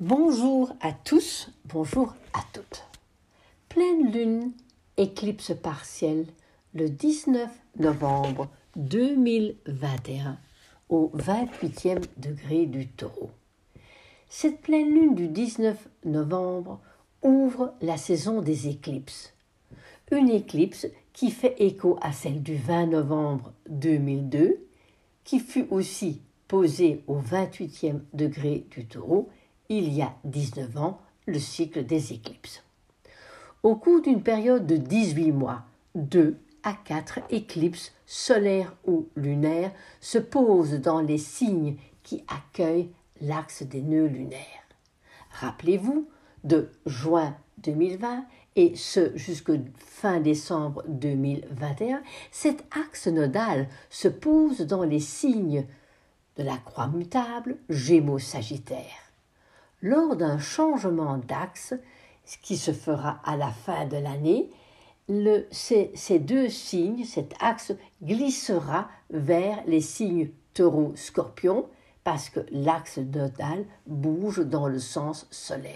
Bonjour à tous, bonjour à toutes. Pleine lune, éclipse partielle le 19 novembre 2021 au 28e degré du taureau. Cette pleine lune du 19 novembre ouvre la saison des éclipses. Une éclipse qui fait écho à celle du 20 novembre 2002, qui fut aussi posée au 28e degré du taureau il y a 19 ans, le cycle des éclipses. Au cours d'une période de 18 mois, deux à quatre éclipses solaires ou lunaires se posent dans les signes qui accueillent l'axe des nœuds lunaires. Rappelez-vous, de juin 2020 et ce jusqu'au fin décembre 2021, cet axe nodal se pose dans les signes de la croix mutable Gémeaux-Sagittaire lors d'un changement d'axe, qui se fera à la fin de l'année, ces, ces, deux signes, cet axe glissera vers les signes taureau-scorpion parce que l'axe nodal bouge dans le sens solaire.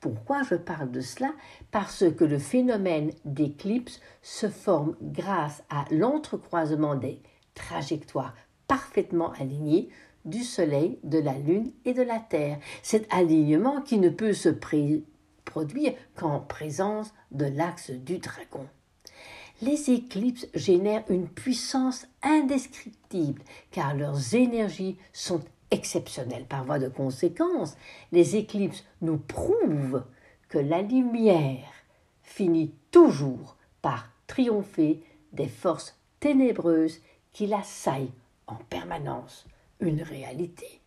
Pourquoi je parle de cela? Parce que le phénomène d'éclipse se forme grâce à l'entrecroisement des trajectoires parfaitement alignées du Soleil, de la Lune et de la Terre. Cet alignement qui ne peut se produire qu'en présence de l'axe du dragon. Les éclipses génèrent une puissance indescriptible car leurs énergies sont exceptionnelles. Par voie de conséquence, les éclipses nous prouvent que la lumière finit toujours par triompher des forces ténébreuses qui l'assaillent en permanence une réalité.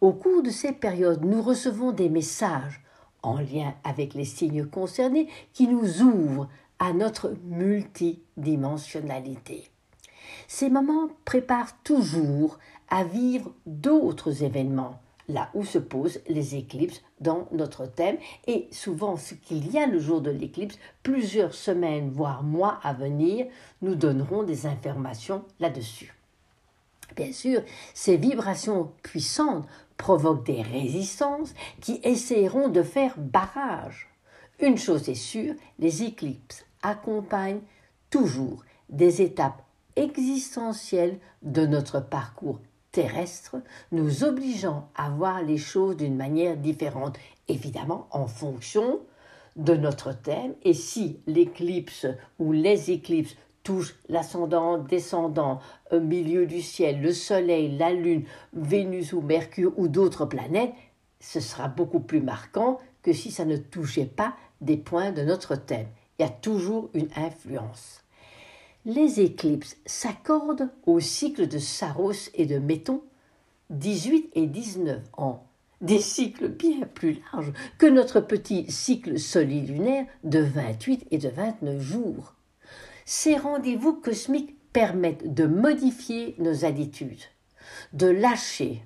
Au cours de ces périodes, nous recevons des messages en lien avec les signes concernés qui nous ouvrent à notre multidimensionnalité. Ces moments préparent toujours à vivre d'autres événements, là où se posent les éclipses dans notre thème, et souvent ce qu'il y a le jour de l'éclipse, plusieurs semaines, voire mois à venir, nous donnerons des informations là-dessus. Bien sûr, ces vibrations puissantes provoquent des résistances qui essaieront de faire barrage. Une chose est sûre, les éclipses accompagnent toujours des étapes existentielles de notre parcours terrestre, nous obligeant à voir les choses d'une manière différente, évidemment en fonction de notre thème. Et si l'éclipse ou les éclipses touche l'ascendant, descendant, au milieu du ciel, le Soleil, la Lune, Vénus ou Mercure ou d'autres planètes, ce sera beaucoup plus marquant que si ça ne touchait pas des points de notre thème. Il y a toujours une influence. Les éclipses s'accordent au cycle de Saros et de Méton, 18 et 19 ans, des cycles bien plus larges que notre petit cycle solilunaire de 28 et de 29 jours ces rendez-vous cosmiques permettent de modifier nos attitudes, de lâcher,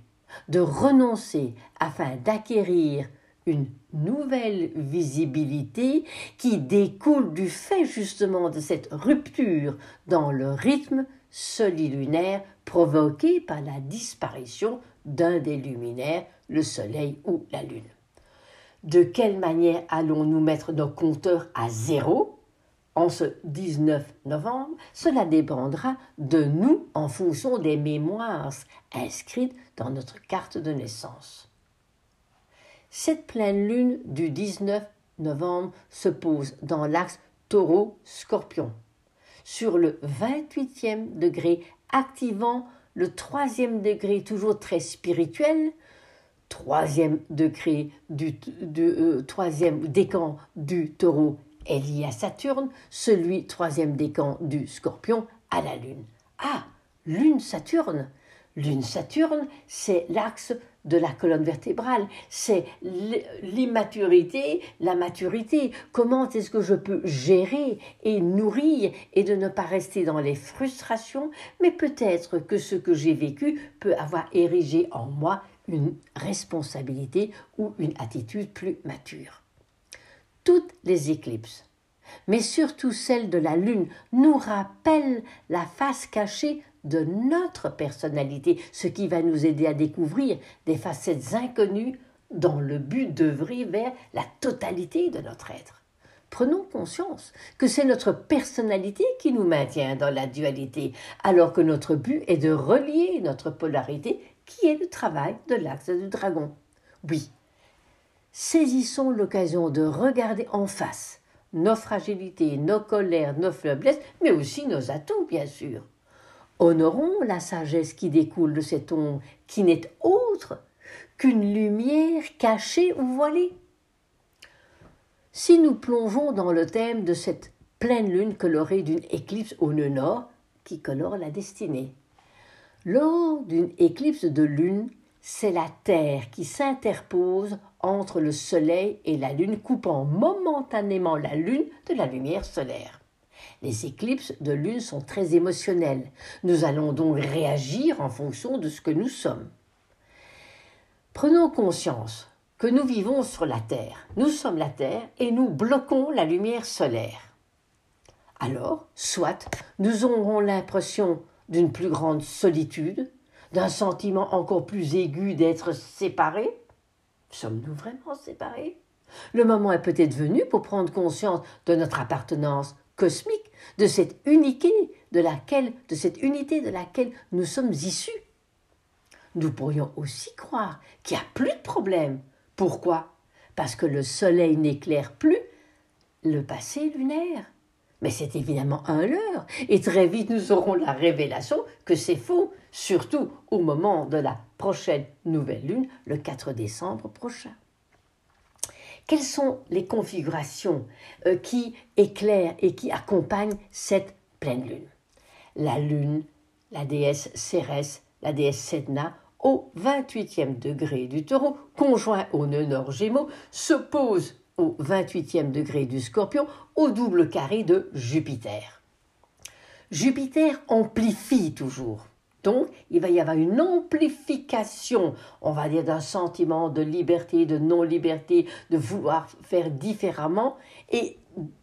de renoncer afin d'acquérir une nouvelle visibilité qui découle du fait justement de cette rupture dans le rythme solilunaire provoqué par la disparition d'un des luminaires, le Soleil ou la Lune. De quelle manière allons-nous mettre nos compteurs à zéro? En ce 19 novembre, cela dépendra de nous en fonction des mémoires inscrites dans notre carte de naissance. Cette pleine lune du 19 novembre se pose dans l'axe taureau-scorpion, sur le 28e degré, activant le troisième degré toujours très spirituel, troisième degré du euh, troisième décan du taureau est lié à Saturne, celui troisième décan du Scorpion à la Lune. Ah, Lune-Saturne Lune-Saturne, c'est l'axe de la colonne vertébrale, c'est l'immaturité, la maturité. Comment est-ce que je peux gérer et nourrir et de ne pas rester dans les frustrations, mais peut-être que ce que j'ai vécu peut avoir érigé en moi une responsabilité ou une attitude plus mature toutes les éclipses, mais surtout celle de la Lune, nous rappellent la face cachée de notre personnalité, ce qui va nous aider à découvrir des facettes inconnues dans le but d'œuvrer vers la totalité de notre être. Prenons conscience que c'est notre personnalité qui nous maintient dans la dualité, alors que notre but est de relier notre polarité, qui est le travail de l'axe du dragon. Oui, saisissons l'occasion de regarder en face nos fragilités, nos colères, nos faiblesses, mais aussi nos atouts, bien sûr. Honorons la sagesse qui découle de cette ombre, qui n'est autre qu'une lumière cachée ou voilée. Si nous plongeons dans le thème de cette pleine lune colorée d'une éclipse au nœud nord, qui colore la destinée. Lors d'une éclipse de lune, c'est la Terre qui s'interpose entre le Soleil et la Lune, coupant momentanément la Lune de la lumière solaire. Les éclipses de Lune sont très émotionnelles. Nous allons donc réagir en fonction de ce que nous sommes. Prenons conscience que nous vivons sur la Terre. Nous sommes la Terre et nous bloquons la lumière solaire. Alors, soit nous aurons l'impression d'une plus grande solitude, d'un sentiment encore plus aigu d'être séparés. Sommes-nous vraiment séparés? Le moment est peut-être venu pour prendre conscience de notre appartenance cosmique, de cette unité de laquelle, de cette unité de laquelle nous sommes issus. Nous pourrions aussi croire qu'il n'y a plus de problème. Pourquoi? Parce que le soleil n'éclaire plus le passé lunaire. Mais c'est évidemment un leurre, et très vite nous aurons la révélation que c'est faux, surtout au moment de la prochaine nouvelle lune, le 4 décembre prochain. Quelles sont les configurations euh, qui éclairent et qui accompagnent cette pleine lune? La lune, la déesse Cérès, la déesse Sedna, au 28e degré du taureau, conjoint au nœud Gémeaux, s'oppose au 28e degré du scorpion, au double carré de Jupiter. Jupiter amplifie toujours. Donc, il va y avoir une amplification, on va dire, d'un sentiment de liberté, de non-liberté, de vouloir faire différemment. Et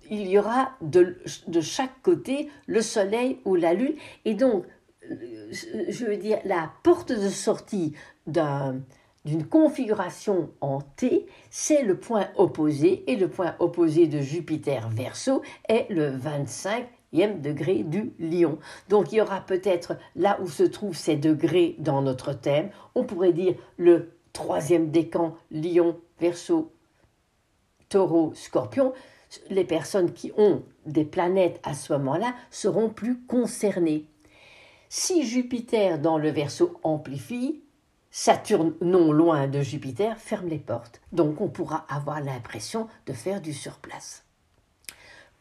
il y aura de, de, chaque côté le soleil ou la lune. Et donc, je veux dire, la porte de sortie d'un d'une configuration en T, c'est le point opposé, et le point opposé de Jupiter verso est le 25e degré du lion. Donc il y aura peut-être là où se trouvent ces degrés dans notre thème, on pourrait dire le troisième décan lion verso taureau scorpion. Les personnes qui ont des planètes à ce moment-là seront plus concernées. Si Jupiter dans le verso amplifie, Saturne, non loin de Jupiter, ferme les portes. Donc on pourra avoir l'impression de faire du surplace.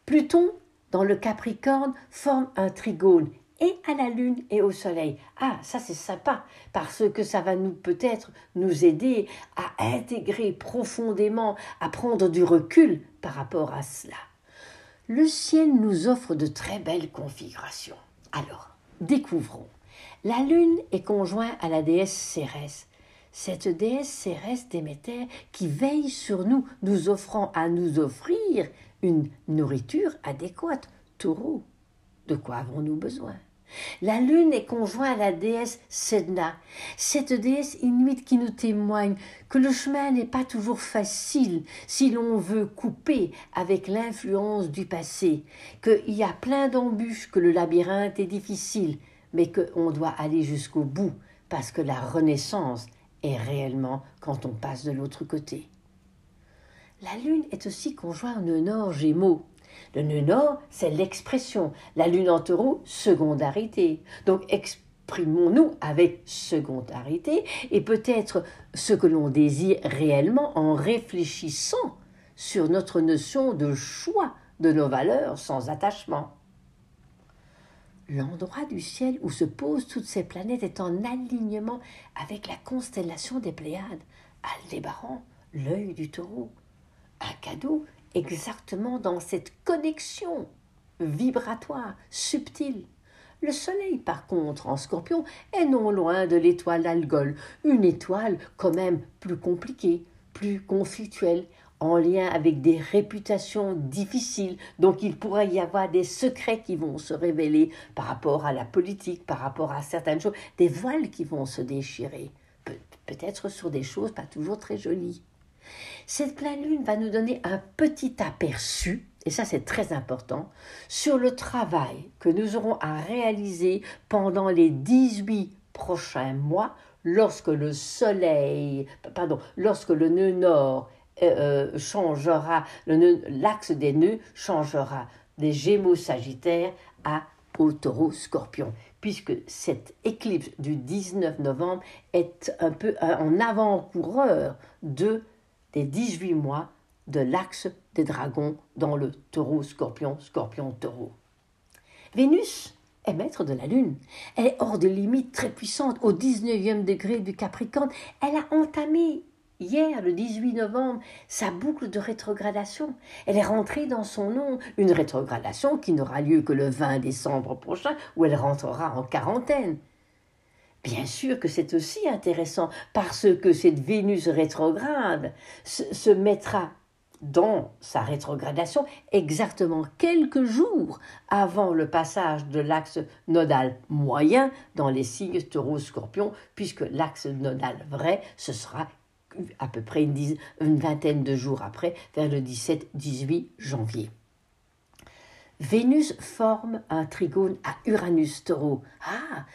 Pluton, dans le Capricorne, forme un trigone et à la Lune et au Soleil. Ah, ça c'est sympa, parce que ça va nous peut-être nous aider à intégrer profondément, à prendre du recul par rapport à cela. Le ciel nous offre de très belles configurations. Alors, découvrons. La lune est conjointe à la déesse Cérès. Cette déesse Cérès Déméter qui veille sur nous, nous offrant à nous offrir une nourriture adéquate. Taureau, de quoi avons-nous besoin? La lune est conjointe à la déesse Sedna, cette déesse inuite qui nous témoigne que le chemin n'est pas toujours facile si l'on veut couper avec l'influence du passé, qu'il y a plein d'embûches, que le labyrinthe est difficile, mais qu'on doit aller jusqu'au bout, parce que la renaissance est réellement quand on passe de l'autre côté. La lune est aussi conjointe au nœud nord Gémeaux. Le nœud nord, c'est l'expression. La lune en taureau, secondarité. Donc exprimons-nous avec secondarité et peut-être ce que l'on désire réellement en réfléchissant sur notre notion de choix de nos valeurs sans attachement. L'endroit du ciel où se posent toutes ces planètes est en alignement avec la constellation des Pléiades, Aldébaran, l'œil du taureau. Un cadeau exactement dans cette connexion vibratoire, subtile. Le Soleil, par contre, en scorpion, est non loin de l'étoile Algol, une étoile quand même plus compliquée, plus conflictuelle, en lien avec des réputations difficiles. Donc il pourrait y avoir des secrets qui vont se révéler par rapport à la politique, par rapport à certaines choses, des voiles qui vont se déchirer. peut-être sur des choses pas toujours très jolies. Cette pleine lune va nous donner un petit aperçu, et ça c'est très important, sur le travail que nous aurons à réaliser pendant les 18 prochains mois lorsque le soleil, pardon, lorsque le nœud nord euh, euh, changera, l'axe des nœuds changera des Gémeaux Sagittaires à au taureau scorpion, puisque cette éclipse du 19 novembre est un peu en avant-coureur de, des 18 mois de l'axe des dragons dans le taureau scorpion, scorpion taureau. Vénus est maître de la Lune. Elle est hors de limite très puissante, au 19e degré du Capricorne. Elle a entamé hier, le 18 novembre, sa boucle de rétrogradation. Elle est rentrée dans son nom, une rétrogradation qui n'aura lieu que le 20 décembre prochain, où elle rentrera en quarantaine. Bien sûr que c'est aussi intéressant, parce que cette Vénus rétrograde se, mettra dans sa rétrogradation exactement quelques jours avant le passage de l'axe nodal moyen dans les signes taureau-scorpion, puisque l'axe nodal vrai, ce sera à peu près une, vingtaine de jours après, vers le 17-18 janvier. Vénus forme un trigone à Uranus taureau. Ah,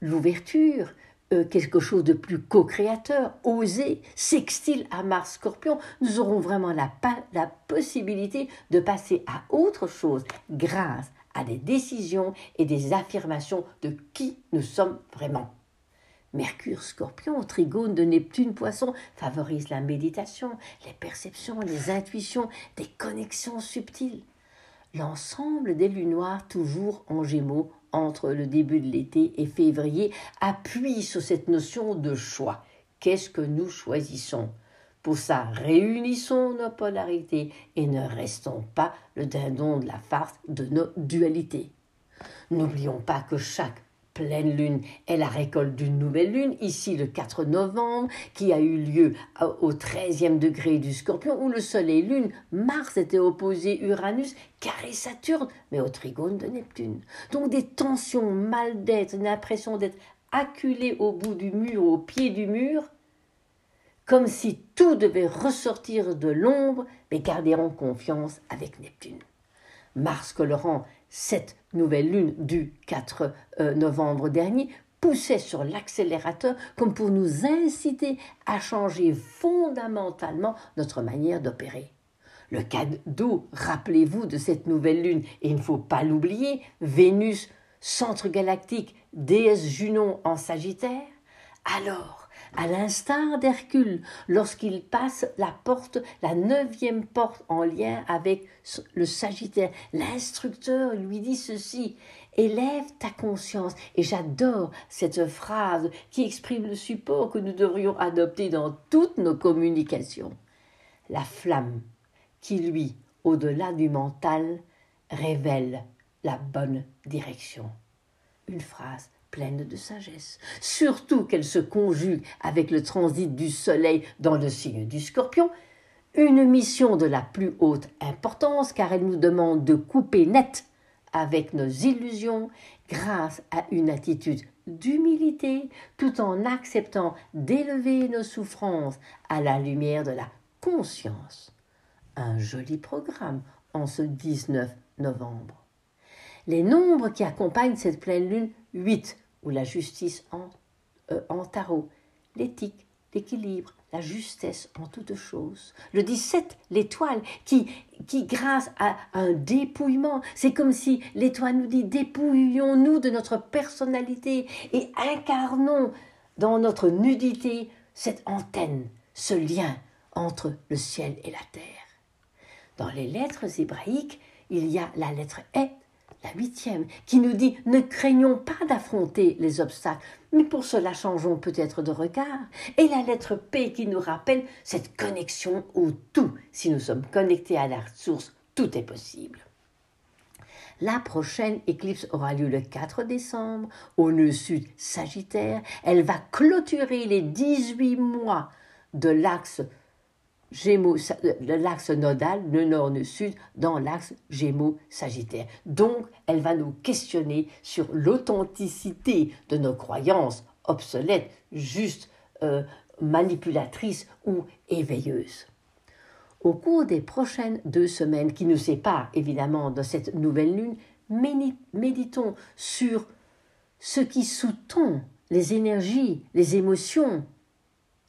l'ouverture, euh, quelque chose de plus co-créateur, osé, sextile à Mars Scorpion, nous aurons vraiment la, la possibilité de passer à autre chose grâce à des décisions et des affirmations de qui nous sommes vraiment. Mercure scorpion, trigone de Neptune poisson favorise la méditation, les perceptions, les intuitions, des connexions subtiles. L'ensemble des lunes noires, toujours en gémeaux, entre le début de l'été et février, appuie sur cette notion de choix. Qu'est-ce que nous choisissons? Pour ça, réunissons nos polarités et ne restons pas le dindon de la farce de nos dualités. N'oublions pas que chaque pleine lune est la récolte d'une nouvelle lune, ici le 4 novembre, qui a eu lieu au 13e degré du scorpion, où le soleil lune, Mars était opposé Uranus, carré Saturne, mais au trigone de Neptune. Donc des tensions, mal d'être, une impression d'être acculé au bout du mur, au pied du mur, comme si tout devait ressortir de l'ombre, mais garder en confiance avec Neptune. Mars colorant cette nouvelle lune du 4 euh, novembre dernier poussait sur l'accélérateur comme pour nous inciter à changer fondamentalement notre manière d'opérer. Le cadeau, rappelez-vous de cette nouvelle lune, et il ne faut pas l'oublier, Vénus, centre galactique, déesse Junon en Sagittaire, alors à l'instar d'Hercule, lorsqu'il passe la porte, la neuvième porte en lien avec le Sagittaire. L'instructeur lui dit ceci Élève ta conscience. Et j'adore cette phrase qui exprime le support que nous devrions adopter dans toutes nos communications. La flamme qui, lui, au-delà du mental, révèle la bonne direction. Une phrase pleine de sagesse, surtout qu'elle se conjugue avec le transit du Soleil dans le signe du Scorpion, une mission de la plus haute importance car elle nous demande de couper net avec nos illusions grâce à une attitude d'humilité tout en acceptant d'élever nos souffrances à la lumière de la conscience. Un joli programme en ce 19 novembre. Les nombres qui accompagnent cette pleine lune 8, ou la justice en, euh, en tarot, l'éthique, l'équilibre, la justesse en toutes choses. Le 17, l'étoile, qui, qui grâce à un dépouillement, c'est comme si l'étoile nous dit dépouillons-nous de notre personnalité et incarnons dans notre nudité cette antenne, ce lien entre le ciel et la terre. Dans les lettres hébraïques, il y a la lettre E la huitième, qui nous dit ne craignons pas d'affronter les obstacles, mais pour cela changeons peut-être de regard, et la lettre P qui nous rappelle cette connexion au tout. Si nous sommes connectés à la source, tout est possible. La prochaine éclipse aura lieu le 4 décembre, au nœud sud Sagittaire. Elle va clôturer les 18 mois de l'axe Gémeaux, l'axe nodal, le nord, le sud, dans l'axe Gémeaux-Sagittaire. Donc, elle va nous questionner sur l'authenticité de nos croyances obsolètes, juste euh, manipulatrice ou éveilleuse. Au cours des prochaines deux semaines qui nous séparent évidemment de cette nouvelle lune, méditons sur ce qui sous-tend les énergies, les émotions,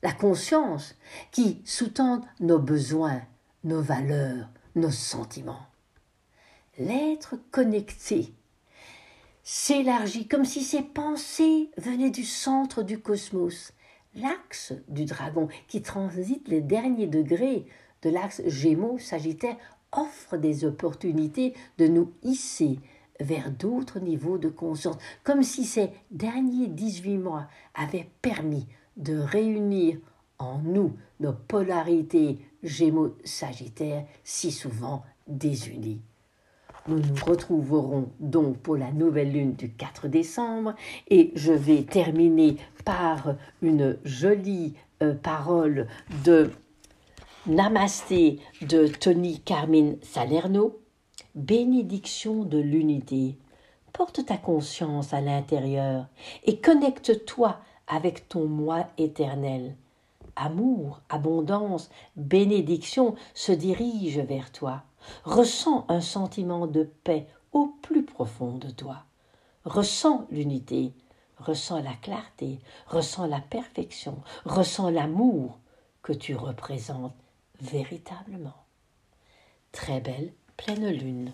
la conscience qui sous-tendent nos besoins, nos valeurs, nos sentiments. L'être connecté s'élargit comme si ses pensées venaient du centre du cosmos, l'axe du dragon qui transite les derniers degrés de l'axe Gémeaux-Sagittaire offre des opportunités de nous hisser vers d'autres niveaux de conscience, comme si ces derniers 18 mois avaient permis de réunir en nous nos polarités Gémeaux-Sagittaires si souvent désunies. Nous nous retrouverons donc pour la nouvelle lune du 4 décembre et je vais terminer par une jolie euh, parole de Namasté de Tony Carmine Salerno. Bénédiction de l'unité. Porte ta conscience à l'intérieur et connecte-toi avec ton moi éternel. Amour, abondance, bénédiction se dirigent vers toi. Ressens un sentiment de paix au plus profond de toi. Ressens l'unité, ressens la clarté, ressens la perfection, ressens l'amour que tu représentes véritablement. Très belle pleine lune.